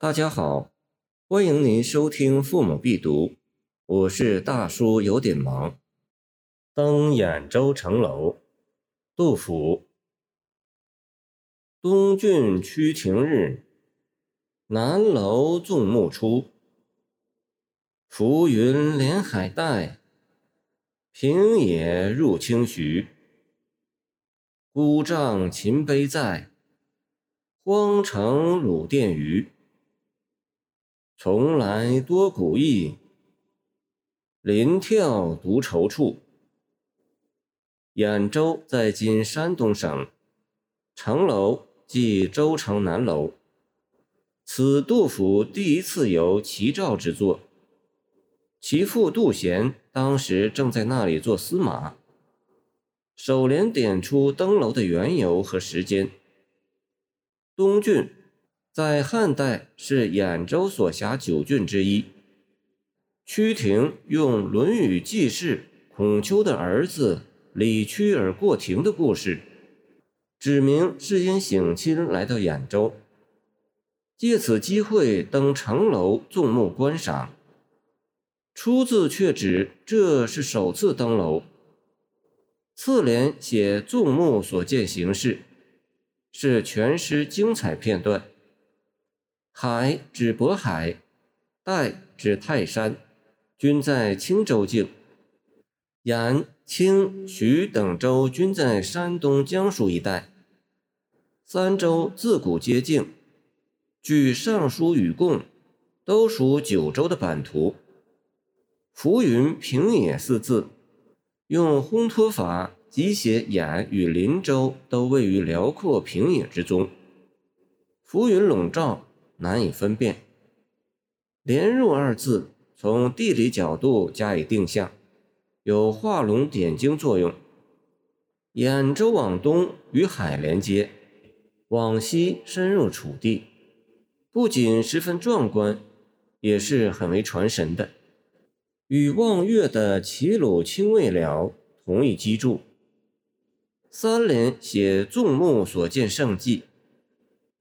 大家好，欢迎您收听《父母必读》，我是大叔，有点忙。登兖州城楼，杜甫。东郡曲亭日，南楼纵目出。浮云连海带，平野入清徐。孤帐秦碑在，荒城鲁殿余。从来多古意，临眺独愁处。兖州在今山东省，城楼即州城南楼。此杜甫第一次游齐赵之作。其父杜贤当时正在那里做司马，首联点出登楼的缘由和时间。东郡。在汉代是兖州所辖九郡之一。曲亭用《论语》记事孔丘的儿子李屈而过庭的故事，指明是因省亲来到兖州，借此机会登城楼纵目观赏。出字却指这是首次登楼。次联写纵目所见形势，是全诗精彩片段。海指渤海，岱指泰山，均在青州境。兖、青、徐等州均在山东、江苏一带。三州自古接境，据《尚书与贡》，都属九州的版图。浮云平野四字，用烘托法即写兖与林州都位于辽阔平野之中，浮云笼罩。难以分辨。连入二字从地理角度加以定向，有画龙点睛作用。兖州往东与海连接，往西深入楚地，不仅十分壮观，也是很为传神的，与望月的“齐鲁青未了”同一基柱。三联写纵目所见胜迹。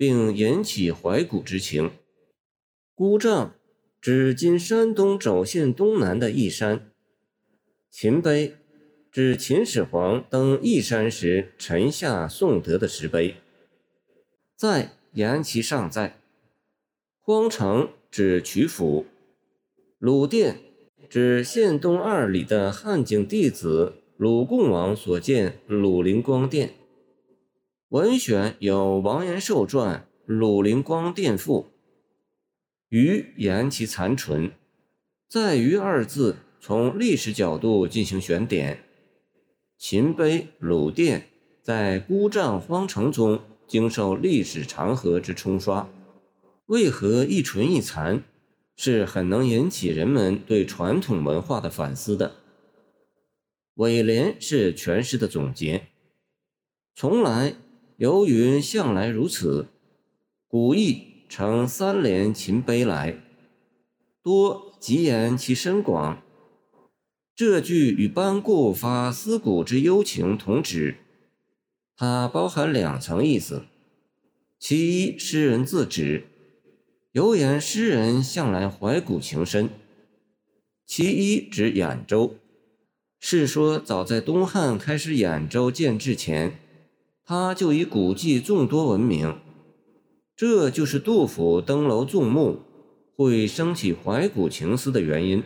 并引起怀古之情。孤帐指今山东肘县东南的义山。秦碑指秦始皇登义山时沉下颂德的石碑。在言其尚在。荒城指曲阜。鲁殿指县东二里的汉景帝子鲁共王所建鲁灵光殿。文选有王延寿传《鲁灵光殿赋》，余言其残存，在“于”二字从历史角度进行选点。秦碑鲁殿在孤帐荒城中经受历史长河之冲刷，为何一存一残，是很能引起人们对传统文化的反思的。尾联是全诗的总结，从来。游云向来如此，古意成三联秦碑来，多即言其深广。这句与班固发思古之幽情同旨，它包含两层意思：其一，诗人自指，游言诗人向来怀古情深；其一指兖州，是说早在东汉开始兖州建制前。他就以古迹众多闻名，这就是杜甫登楼纵目会升起怀古情思的原因。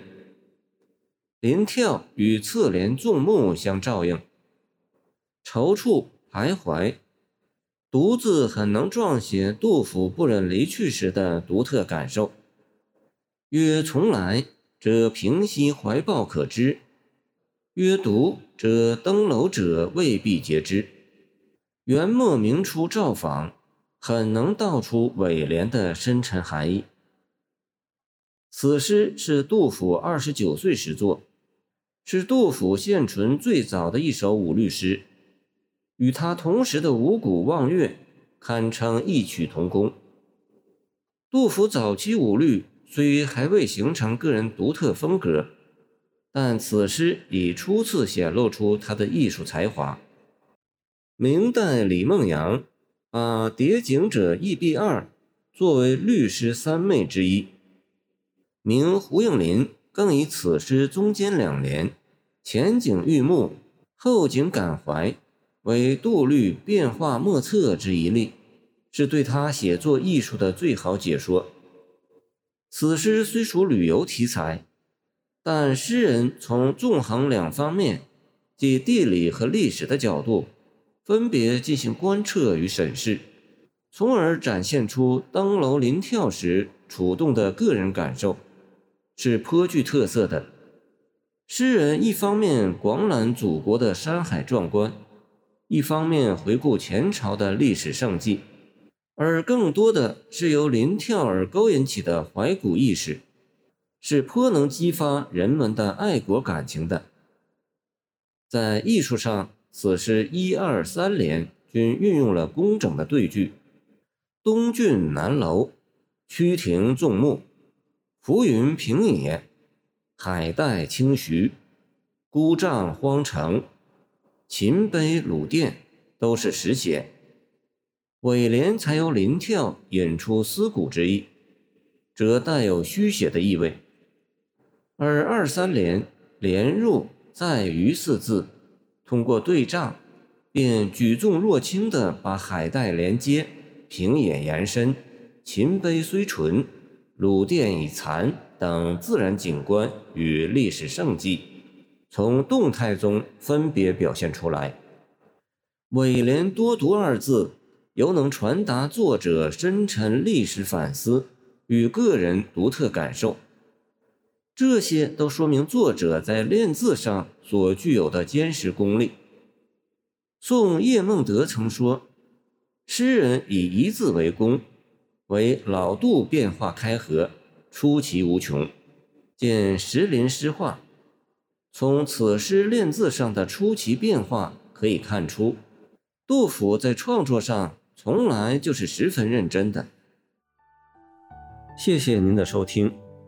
临眺与侧联纵目相照应，踌躇徘徊，独自很能状写杜甫不忍离去时的独特感受。曰从来，则平息怀抱可知；曰独，则登楼者未必皆知。元末明初造访，很能道出尾联的深沉含义。此诗是杜甫二十九岁时作，是杜甫现存最早的一首五律诗，与他同时的五谷望月堪称异曲同工。杜甫早期五律虽还未形成个人独特风格，但此诗已初次显露出他的艺术才华。明代李梦阳把《叠景者异壁二》作为律诗三妹之一。明胡应麟更以此诗中间两联“前景欲目，后景感怀”为杜律变化莫测之一例，是对他写作艺术的最好解说。此诗虽属旅游题材，但诗人从纵横两方面，即地理和历史的角度，分别进行观测与审视。从而展现出登楼临眺时触动的个人感受，是颇具特色的。诗人一方面广览祖国的山海壮观，一方面回顾前朝的历史盛迹，而更多的是由临眺而勾引起的怀古意识，是颇能激发人们的爱国感情的。在艺术上，此诗一二三联均运用了工整的对句。东郡南楼，曲庭纵目，浮云平野，海带清徐，孤帐荒城，秦碑鲁殿，都是实写。尾联才由临眺引出思古之意，则带有虚写的意味。而二三联连入在于四字，通过对仗，便举重若轻地把海带连接。平野延伸，秦碑虽存，鲁殿已残等自然景观与历史胜迹，从动态中分别表现出来。尾联多读二字，犹能传达作者深沉历史反思与个人独特感受。这些都说明作者在练字上所具有的坚实功力。宋叶梦得曾说。诗人以一字为功，为老杜变化开合，出奇无穷。见石林诗话，从此诗练字上的出奇变化可以看出，杜甫在创作上从来就是十分认真的。谢谢您的收听，